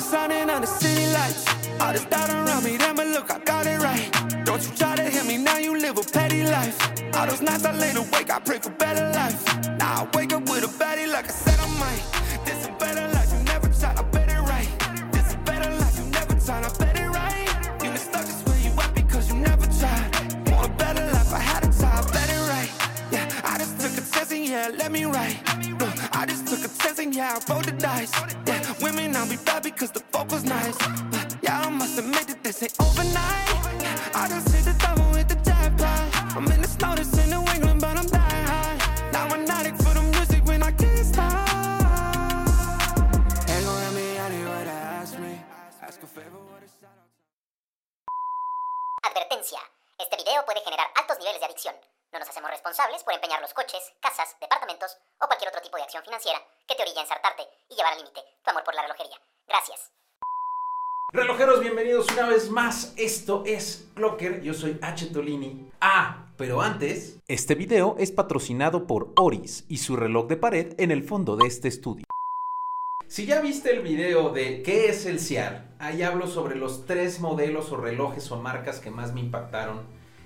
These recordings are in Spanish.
the sun and under city lights. All this doubt around me, then but look, I got it right. Don't you try to hit me, now you live a petty life. All those nights I lay awake, I pray for better life. Now I wake up with a baddie like I said I might. This a better life, you never tried, I bet it right. This a better life, you never tried, I bet it right. You been stuck just where you at because you never tried. Want a better life, I had a try, bet it right. Yeah, I just took a test and yeah, let me write. Look, I just took a test and yeah, I rolled the dice. Be bad because the fuck was nice. Uh, but yeah, I must admit that this ain't overnight. Responsables por empeñar los coches, casas, departamentos o cualquier otro tipo de acción financiera que te orilla a ensartarte y llevar al límite tu amor por la relojería. Gracias. Relojeros, bienvenidos una vez más. Esto es Clocker. Yo soy H. Tolini. Ah, pero antes, este video es patrocinado por Oris y su reloj de pared en el fondo de este estudio. Si ya viste el video de ¿Qué es el CIAR? Ahí hablo sobre los tres modelos o relojes o marcas que más me impactaron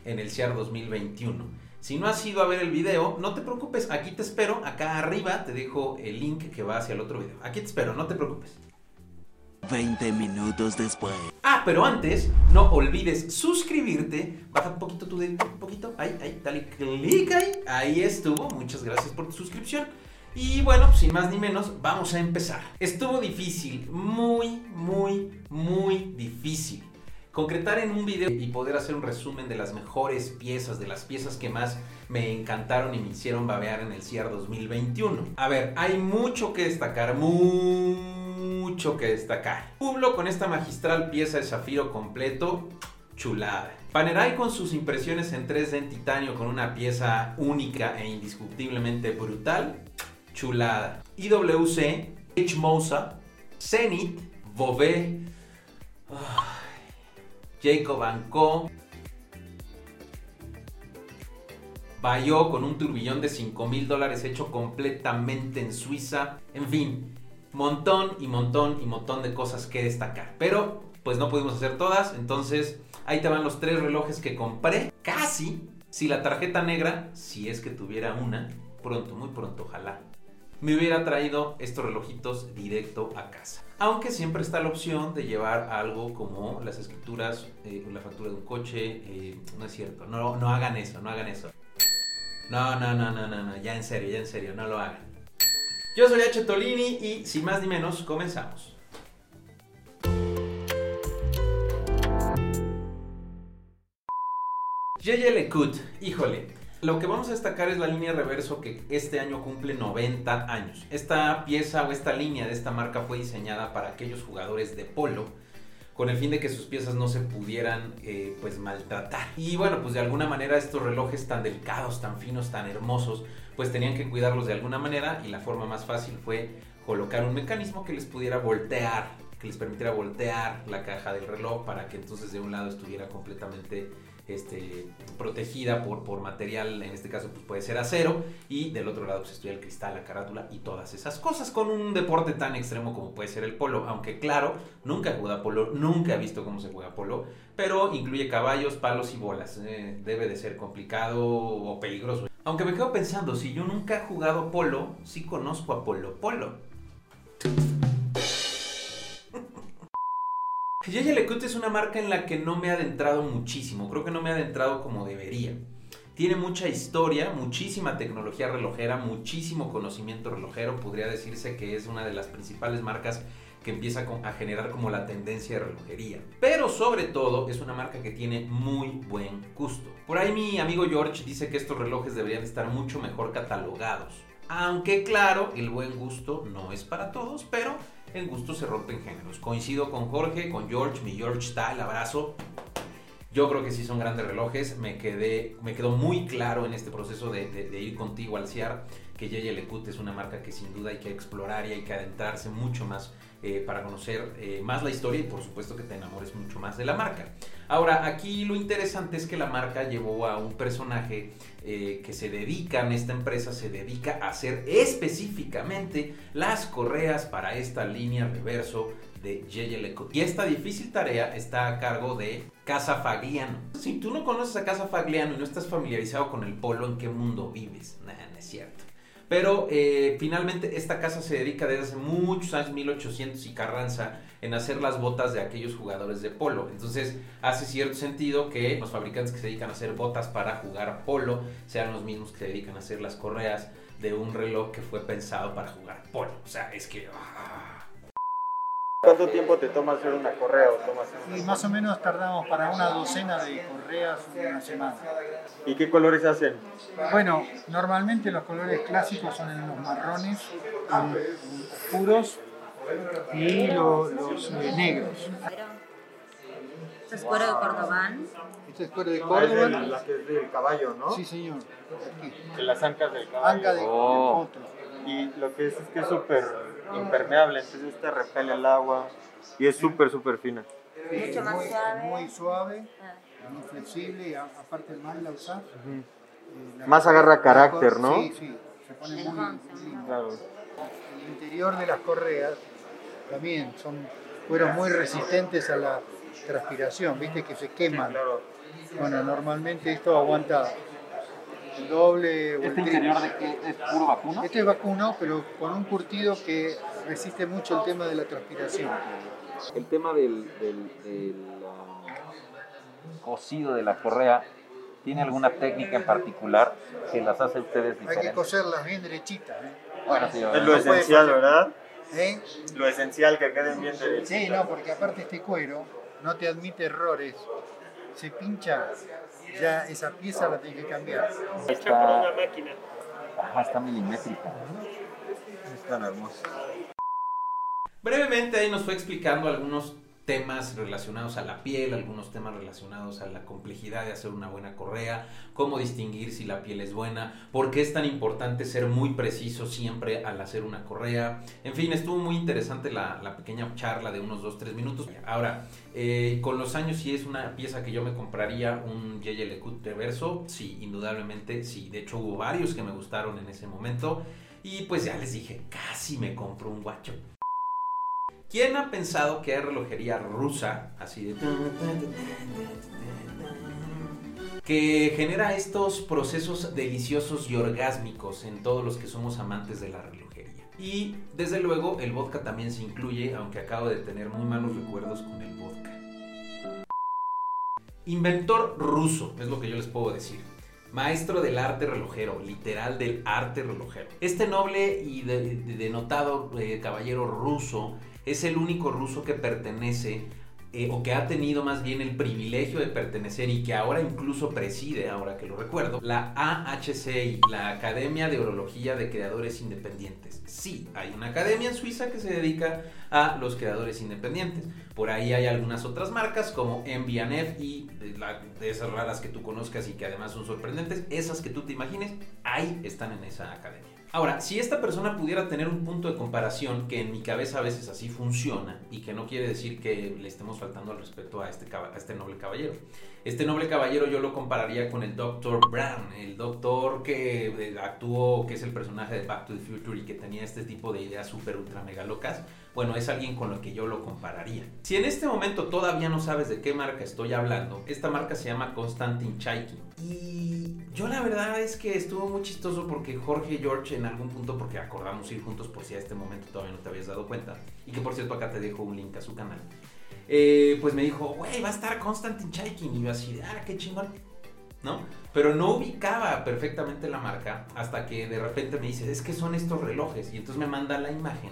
en el CIAR 2021. Si no has ido a ver el video, no te preocupes, aquí te espero. Acá arriba te dejo el link que va hacia el otro video. Aquí te espero, no te preocupes. 20 minutos después. Ah, pero antes, no olvides suscribirte. Baja un poquito tu dedito, un poquito. Ahí, ahí, dale clic ahí. Ahí estuvo. Muchas gracias por tu suscripción. Y bueno, sin más ni menos, vamos a empezar. Estuvo difícil, muy, muy, muy difícil. Concretar en un video y poder hacer un resumen de las mejores piezas, de las piezas que más me encantaron y me hicieron babear en el CIAR 2021. A ver, hay mucho que destacar, mucho que destacar. Hublot con esta magistral pieza de zafiro completo, chulada. Panerai con sus impresiones en 3D en titanio con una pieza única e indiscutiblemente brutal, chulada. IWC, H. Mosa, Zenith, Bové, Jacob Co. Bayo con un turbillón de 5 mil dólares hecho completamente en Suiza. En fin, montón y montón y montón de cosas que destacar. Pero pues no pudimos hacer todas, entonces ahí te van los tres relojes que compré. Casi, si la tarjeta negra, si es que tuviera una, pronto, muy pronto, ojalá, me hubiera traído estos relojitos directo a casa. Aunque siempre está la opción de llevar algo como las escrituras, eh, la factura de un coche. eh, no es cierto, no, no hagan eso, no hagan eso. No, no, no, no, no, no, ya en serio, ya en serio, no lo hagan. Yo soy H. Tolini y sin más ni menos, comenzamos. JJ Lecut, híjole, lo que vamos a destacar es la línea reverso que este año cumple 90 años. Esta pieza o esta línea de esta marca fue diseñada para aquellos jugadores de polo con el fin de que sus piezas no se pudieran eh, pues maltratar. Y bueno, pues de alguna manera estos relojes tan delicados, tan finos, tan hermosos, pues tenían que cuidarlos de alguna manera y la forma más fácil fue colocar un mecanismo que les pudiera voltear, que les permitiera voltear la caja del reloj para que entonces de un lado estuviera completamente este, protegida por, por material, en este caso pues puede ser acero, y del otro lado pues estuviera el cristal, la carátula y todas esas cosas, con un deporte tan extremo como puede ser el polo, aunque claro, nunca he jugado polo, nunca he visto cómo se juega polo, pero incluye caballos, palos y bolas, eh, debe de ser complicado o peligroso. Aunque me quedo pensando, si yo nunca he jugado polo, sí conozco a Polo Polo. Yeye Lecut es una marca en la que no me he adentrado muchísimo, creo que no me he adentrado como debería. Tiene mucha historia, muchísima tecnología relojera, muchísimo conocimiento relojero, podría decirse que es una de las principales marcas que empieza a generar como la tendencia de relojería. Pero sobre todo es una marca que tiene muy buen gusto. Por ahí mi amigo George dice que estos relojes deberían estar mucho mejor catalogados. Aunque claro, el buen gusto no es para todos, pero en gusto se rompen géneros. Coincido con Jorge, con George, mi George el abrazo. Yo creo que sí son grandes relojes. Me, quedé, me quedó muy claro en este proceso de, ir contigo al CIAR que J.J. Lecut es una marca que sin duda hay que explorar y hay que adentrarse mucho más eh, para conocer eh, más la historia y por supuesto que te enamores mucho más de la marca. Ahora, aquí lo interesante es que la marca llevó a un personaje eh, que se dedica, en esta empresa se dedica a hacer específicamente las correas para esta línea reverso de Yeye Lecoq. Y esta difícil tarea está a cargo de Casa Fagliano. Si tú no conoces a Casa Fagliano y no estás familiarizado con el polo, ¿en qué mundo vives? No es cierto. Pero eh, finalmente esta casa se dedica desde hace muchos años, 1800 y Carranza, en hacer las botas de aquellos jugadores de polo. Entonces hace cierto sentido que los fabricantes que se dedican a hacer botas para jugar polo sean los mismos que se dedican a hacer las correas de un reloj que fue pensado para jugar polo. O sea, es que... ah, ¿Cuánto tiempo te toma hacer una correa o tomas Y más o menos tardamos para una docena de correas una semana. ¿Y qué colores hacen? Bueno, normalmente los colores clásicos son en los marrones oscuros y lo- los eh, negros. Esto es cuero de Cordobán. Este es cuero de Ah, es la que es del caballo, ¿no? Sí, señor. Aquí. De las ancas del caballo. Anca de, de Oh. potro. Y lo que es es que es súper impermeable, entonces este repele el agua y es súper, súper fina. Sí, Mucho es más muy, suave. muy suave, Ah. muy flexible y a- aparte más la usar. eh, la- Más agarra carácter, ¿no? Sí, sí. Se pone muy. Claro. El interior de las correas también son cueros muy resistentes a la transpiración, viste que se queman. Claro. Bueno, normalmente esto aguanta el doble o ¿Este interior de qué es puro vacuno? Este es vacuno, pero con un curtido que resiste mucho el tema de la transpiración. El tema del, del, del, ah, cosido de la correa, ¿tiene alguna técnica en particular que las hace ustedes Hay que coserlas bien derechitas. ¿eh? Bueno, sí, Es lo esencial. ¿verdad? ¿Eh? Lo esencial que queden bien derechitas. Sí, no, porque aparte este cuero no te admite errores. Se pincha, ya esa pieza la tienes que cambiar. está, Ajá, está milimétrica. Es tan hermoso. Brevemente ahí nos fue explicando algunos temas relacionados a la piel, algunos temas relacionados a la complejidad de hacer una buena correa, cómo distinguir si la piel es buena, por qué es tan importante ser muy preciso siempre al hacer una correa. En fin, estuvo muy interesante la, pequeña charla de unos 2-3 minutos. Ahora, eh, con los años si es una pieza que yo me compraría, un Yeye Lecoq reverso, sí, indudablemente, sí. De hecho hubo varios que me gustaron en ese momento. Y pues ya les dije, casi me compro un guacho. ¿Quién ha pensado que hay relojería rusa, así de... que genera estos procesos deliciosos y orgásmicos en todos los que somos amantes de la relojería? Y desde luego el vodka también se incluye, aunque acabo de tener muy malos recuerdos con el vodka. Inventor ruso, es lo que yo les puedo decir. Maestro del arte relojero, literal del arte relojero. Este noble y de- de- denotado eh, caballero ruso es el único ruso que pertenece eh, o que ha tenido más bien el privilegio de pertenecer y que ahora incluso preside, ahora que lo recuerdo, la AHCI, la Academia de Orología de Creadores Independientes. Sí, hay una academia en Suiza que se dedica a los creadores independientes. Por ahí hay algunas otras marcas como MBNF y la- de esas raras que tú conozcas y que además son sorprendentes, esas que tú te imagines, ahí están en esa academia. Ahora, si esta persona pudiera tener un punto de comparación, que en mi cabeza a veces así funciona, y que no quiere decir que le estemos faltando al respeto a este, a este noble caballero. Este noble caballero yo lo compararía con el Dr. Brown, el doctor que eh, actuó, que es el personaje de Back to the Future y que tenía este tipo de ideas súper ultra mega locas. Bueno, es alguien con lo que yo lo compararía. Si en este momento todavía no sabes de qué marca estoy hablando, esta marca se llama Konstantin Chaikin. Y yo la verdad es que estuvo muy chistoso porque Jorge y George en algún punto, porque acordamos ir juntos por si a este momento todavía no te habías dado cuenta, y que por cierto acá te dejo un link a su canal, eh, pues me dijo, güey, va a estar Konstantin Chaikin. Y yo así, ah, qué chingón. ¿no? Pero no ubicaba perfectamente la marca hasta que de repente me dice, es que son estos relojes. Y entonces me manda la imagen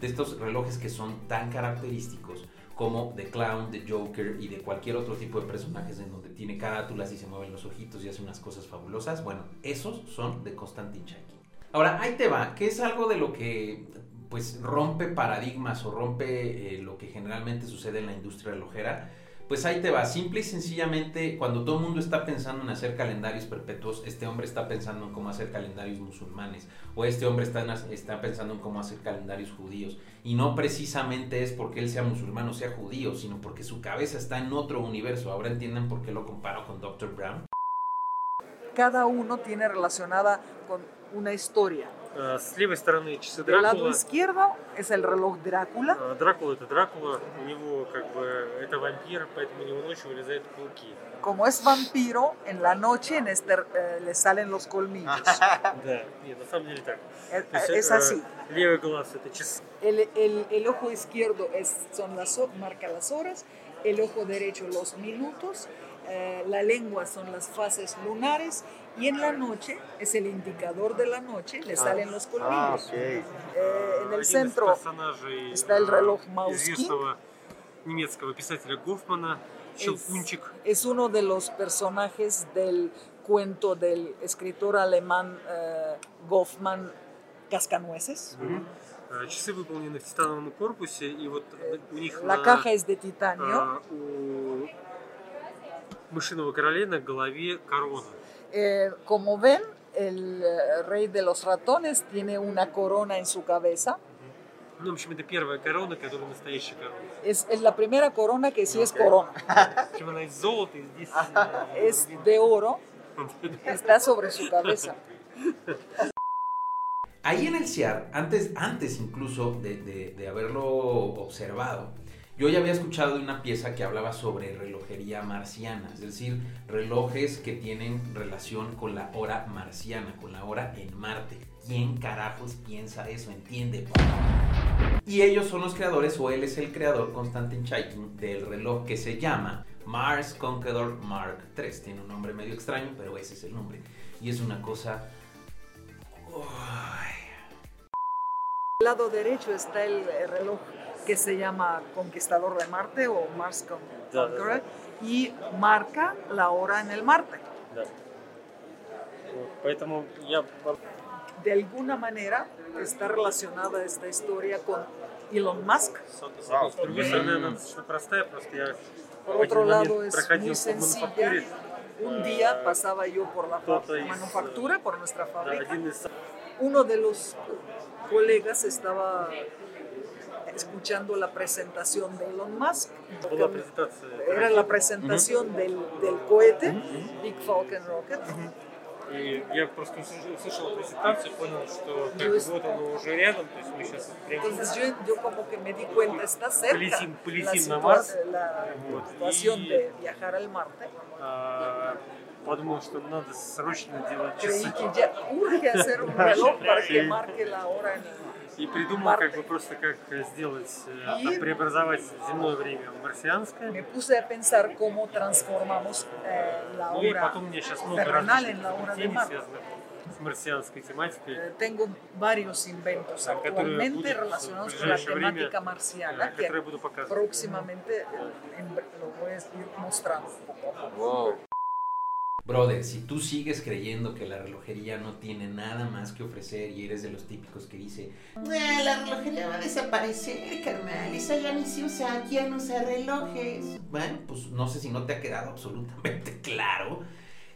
de estos relojes que son tan característicos como The Clown, The Joker y de cualquier otro tipo de personajes en donde tiene carátulas y se mueven los ojitos y hace unas cosas fabulosas. Bueno, esos son de Konstantin Chaikin. Ahora, ahí te va, que es algo de lo que pues rompe paradigmas o rompe eh, lo que generalmente sucede en la industria relojera Pues ahí te va, simple y sencillamente, cuando todo el mundo está pensando en hacer calendarios perpetuos, este hombre está pensando en cómo hacer calendarios musulmanes, o este hombre está, en- está pensando en cómo hacer calendarios judíos. Y no precisamente es porque él sea musulmán o sea judío, sino porque su cabeza está en otro universo. Ahora entienden por qué lo comparo con Dr. Brown. Cada uno tiene relacionada con una historia. А, С левой стороны часы Del lado Дракула. izquierdo es el reloj Drácula. А, Дракула это Дракула, у него как бы это вампир, поэтому у него ночью вылезают пауки. Como es vampiro, en la noche en este, eh, le salen los colmillos. Да, нет, на самом деле так. Eh, То есть, es э, así. Левый глаз это часы. El, el- el ojo izquierdo es, son las, ho- marca las horas, el ojo derecho los minutos, eh, la lengua son las fases lunares y en la noche es el indicador de la noche, le salen los Ah, colmillos. ok. Eh, en Один el из centro персонажей está el э, reloj Маускин. известного немецкого писателя Гофмана, es, Щелкунчик. es uno de los personajes del cuento del escritor alemán eh, Goffman Cascanueces. Э, Часы выполнены в титановом корпусе, и вот Э, у них La на- caja es de titanio. а, у мышиного короля на голове корона. Eh, como ven, el eh, rey de los ratones tiene una corona en su cabeza. Ну, в общем, это первая корона, которая настоящая корона. Es, es la primera corona que sí es corona. Причем она из золота, и здесь... Es de oro, está sobre su cabeza. Ahí en el CIAR, antes, antes incluso de, de- de haberlo observado, yo ya había escuchado de una pieza que hablaba sobre relojería marciana, es decir, relojes que tienen relación con la hora marciana, con la hora en Marte. ¿Quién carajos piensa eso? ¿Entiende? Y ellos son los creadores, o él es el creador, Konstantin Chaikin, del reloj que se llama Mars Conqueror Mark III. Tiene un nombre medio extraño, pero ese es el nombre. Y es una cosa... Al lado derecho está el reloj que se llama Conquistador de Marte o Mars Conqueror y marca la hora en el Marte Да. Вот, Поэтому я De alguna manera está relacionada esta historia con Elon Musk. С другой стороны, она достаточно простая, просто я Por в один otro lado момент es проходил muy по sencilla. мануфактуре, Un día pasaba yo por la fa- Кто-то из, manufactura, por nuestra да, fábrica. один из Uno de los colegas estaba escuchando la presentación de Elon Musk. была презентация. Era la presentación del, del cohete, Big Falcon Rocket. И я просто услышал, презентацию, понял, что как бы вот оно уже рядом, то есть мы сейчас прямо Entonces yo, yo como que me di cuenta, está cerca Полетим- la, полетим на Марс. la Вот. И- de viajar al Marte. а, подумал, что надо срочно делать Creí часы. que ya urge hacer un reloj para que marque la hora en el. И придумал, Марте. как бы просто как сделать, э, И- преобразовать земное время в марсианское. Me puse a pensar cómo transformamos eh, la Ну и hora потом у меня сейчас много разных hora изобретений, Marte. связанных с марсианской тематикой. Eh, Tengo varios inventos actualmente relacionados con la temática э, marciana que próximamente eh, lo voy a ir mostrando poco a poco. Wow. Brother, si tú sigues creyendo que la relojería no tiene nada más que ofrecer y eres de los típicos que dice, la relojería va a desaparecer, carnal. Esa ya ni se usa, ya usa relojes. bueno, pues no sé si no te ha quedado absolutamente claro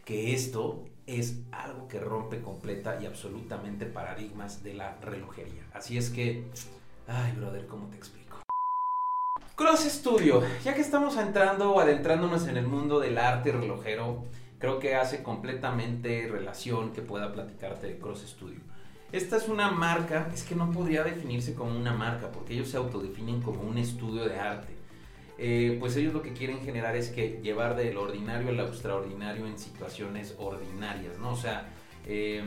que esto es algo que rompe completa y absolutamente paradigmas de la relojería. Así es que, ay, brother, ¿cómo te explico? Cross Studio, ya que estamos entrando o adentrándonos en el mundo del arte relojero, creo que hace completamente relación que pueda platicarte de Cross Studio. Esta es una marca, es que no podría definirse como una marca, porque ellos se autodefinen como un estudio de arte. Eh, pues ellos lo que quieren generar es que llevar del ordinario al extraordinario en situaciones ordinarias, ¿no? O sea, eh,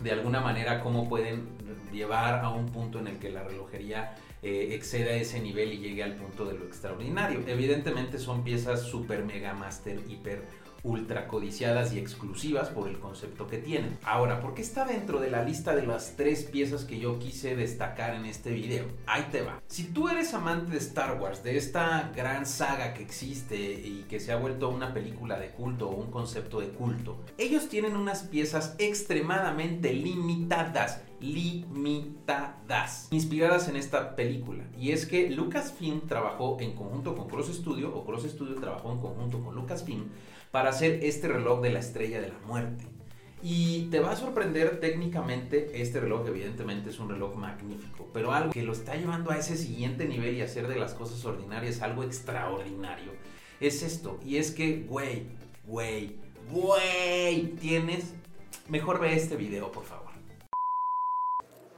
de alguna manera cómo pueden llevar a un punto en el que la relojería eh, exceda ese nivel y llegue al punto de lo extraordinario. Evidentemente son piezas super mega master hiper ultra codiciadas y exclusivas por el concepto que tienen. Ahora, ¿por qué está dentro de la lista de las tres piezas que yo quise destacar en este video? Ahí te va. Si tú eres amante de Star Wars, de esta gran saga que existe y que se ha vuelto una película de culto o un concepto de culto, ellos tienen unas piezas extremadamente limitadas limitadas inspiradas en esta película y es que Lucasfilm trabajó en conjunto con Cross Studio o Cross Studio trabajó en conjunto con Lucasfilm para hacer este reloj de la estrella de la muerte y te va a sorprender técnicamente este reloj evidentemente es un reloj magnífico pero algo que lo está llevando a ese siguiente nivel y hacer de las cosas ordinarias algo extraordinario es esto y es que güey güey güey, tienes... Mejor ve este video, por favor.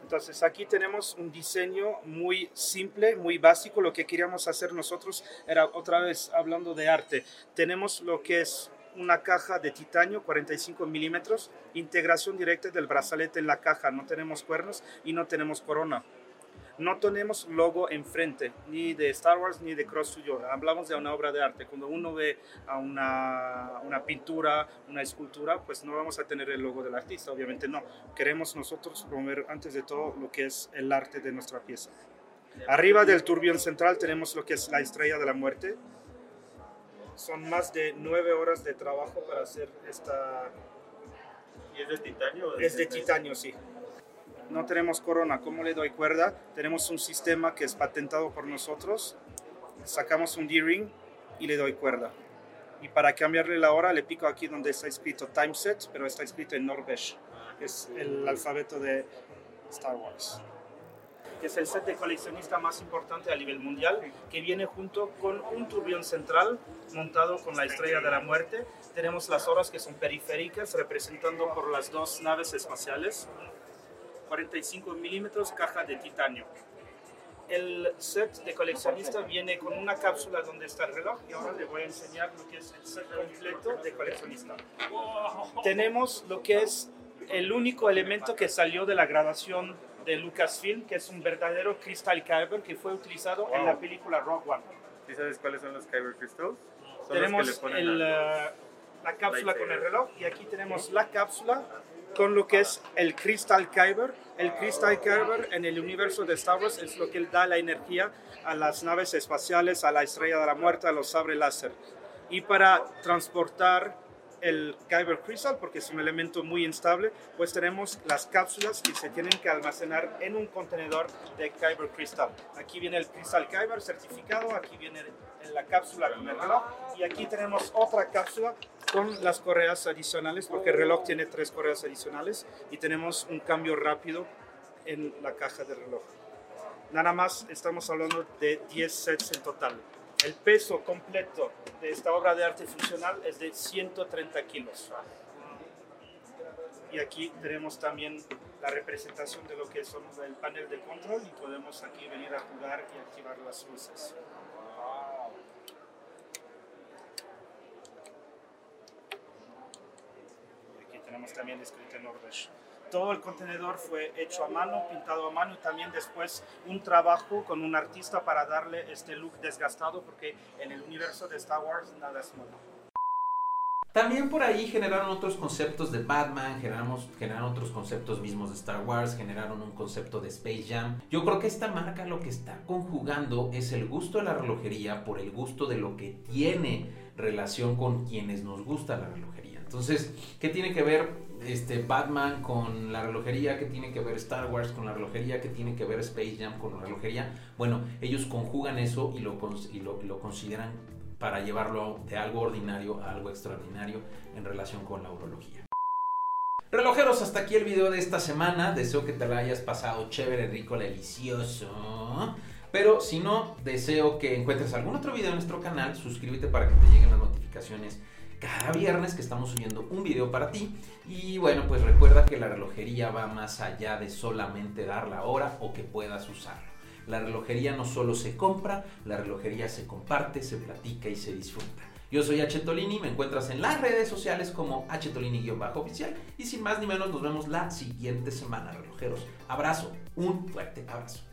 Entonces aquí tenemos un diseño muy simple, muy básico. Lo que queríamos hacer nosotros era otra vez hablando de arte. Tenemos lo que es una caja de titanio 45 milímetros, integración directa del brazalete en la caja. No tenemos cuernos y no tenemos corona. No tenemos logo enfrente, ni de Star Wars ni de Cross Studio. Hablamos de una obra de arte. Cuando uno ve a una, una pintura, una escultura, pues no vamos a tener el logo del artista, obviamente no. Queremos nosotros promover antes de todo lo que es el arte de nuestra pieza. Arriba del turbión central tenemos lo que es la estrella de la muerte. Son más de nueve horas de trabajo para hacer esta... ¿Y es de titanio? o Es de titanio, sí. No tenemos corona. ¿Cómo le doy cuerda? Tenemos un sistema que es patentado por nosotros. Sacamos un D-ring y le doy cuerda. Y para cambiarle la hora le pico aquí donde está escrito time set, pero está escrito en Norvesh, que es el alfabeto de Star Wars. Que es el set de coleccionista más importante a nivel mundial, que viene junto con un turbión central montado con la estrella de la muerte. Tenemos las horas que son periféricas, representando por las dos naves espaciales. 45 milímetros, caja de titanio. El set de coleccionista viene con una cápsula donde está el reloj y ahora le voy a enseñar lo que es el set completo de coleccionista. Tenemos lo que es el único elemento que salió de la grabación de Lucasfilm, que es un verdadero Crystal Kyber que fue utilizado en la película Rogue One. ¿Sí sabes cuáles son los Kyber Crystals? Son Tenemos los que le ponen el, a- eh, la cápsula con el reloj y aquí tenemos la cápsula con lo que es el Crystal Kyber. El Crystal Kyber en el universo de Star Wars es lo que da la energía a las naves espaciales, a la Estrella de la Muerte, a los sables láser. Y para transportar el Kyber Crystal, porque es un elemento muy instable, pues tenemos las cápsulas que se tienen que almacenar en un contenedor de Kyber Crystal. Aquí viene el Crystal Kyber certificado, aquí viene la cápsula con el reloj y aquí tenemos otra cápsula con las correas adicionales, porque el reloj tiene tres correas adicionales y tenemos un cambio rápido en la caja del reloj. Nada más estamos hablando de 10 sets en total. El peso completo de esta obra de arte funcional es de 130 kilos. Y aquí tenemos también la representación de lo que son el panel de control y podemos aquí venir a jugar y activar las luces. Tenemos también escrito en Norvesh. Todo el contenedor fue hecho a mano, pintado a mano y también después un trabajo con un artista para darle este look desgastado porque en el universo de Star Wars nada es nuevo. También por ahí generaron otros conceptos de Batman, generamos, generaron otros conceptos mismos de Star Wars, generaron un concepto de Space Jam. Yo creo que esta marca lo que está conjugando es el gusto de la relojería por el gusto de lo que tiene relación con quienes nos gusta la relojería. Entonces, ¿qué tiene que ver este Batman con la relojería? ¿Qué tiene que ver Star Wars con la relojería? ¿Qué tiene que ver Space Jam con la relojería? Bueno, ellos conjugan eso y lo, lo, lo consideran para llevarlo de algo ordinario a algo extraordinario en relación con la urología. Relojeros, hasta aquí el video de esta semana. Deseo que te la hayas pasado chévere, rico, delicioso. Pero si no, deseo que encuentres algún otro video en nuestro canal. Suscríbete para que te lleguen las notificaciones cada viernes que estamos subiendo un video para ti. Y bueno, pues recuerda que la relojería va más allá de solamente dar la hora o que puedas usarlo. La relojería no solo se compra, la relojería se comparte, se platica y se disfruta. Yo soy H. Me encuentras en las redes sociales como H. Tolini-oficial y sin más ni menos nos vemos la siguiente semana, relojeros. Abrazo, un fuerte abrazo.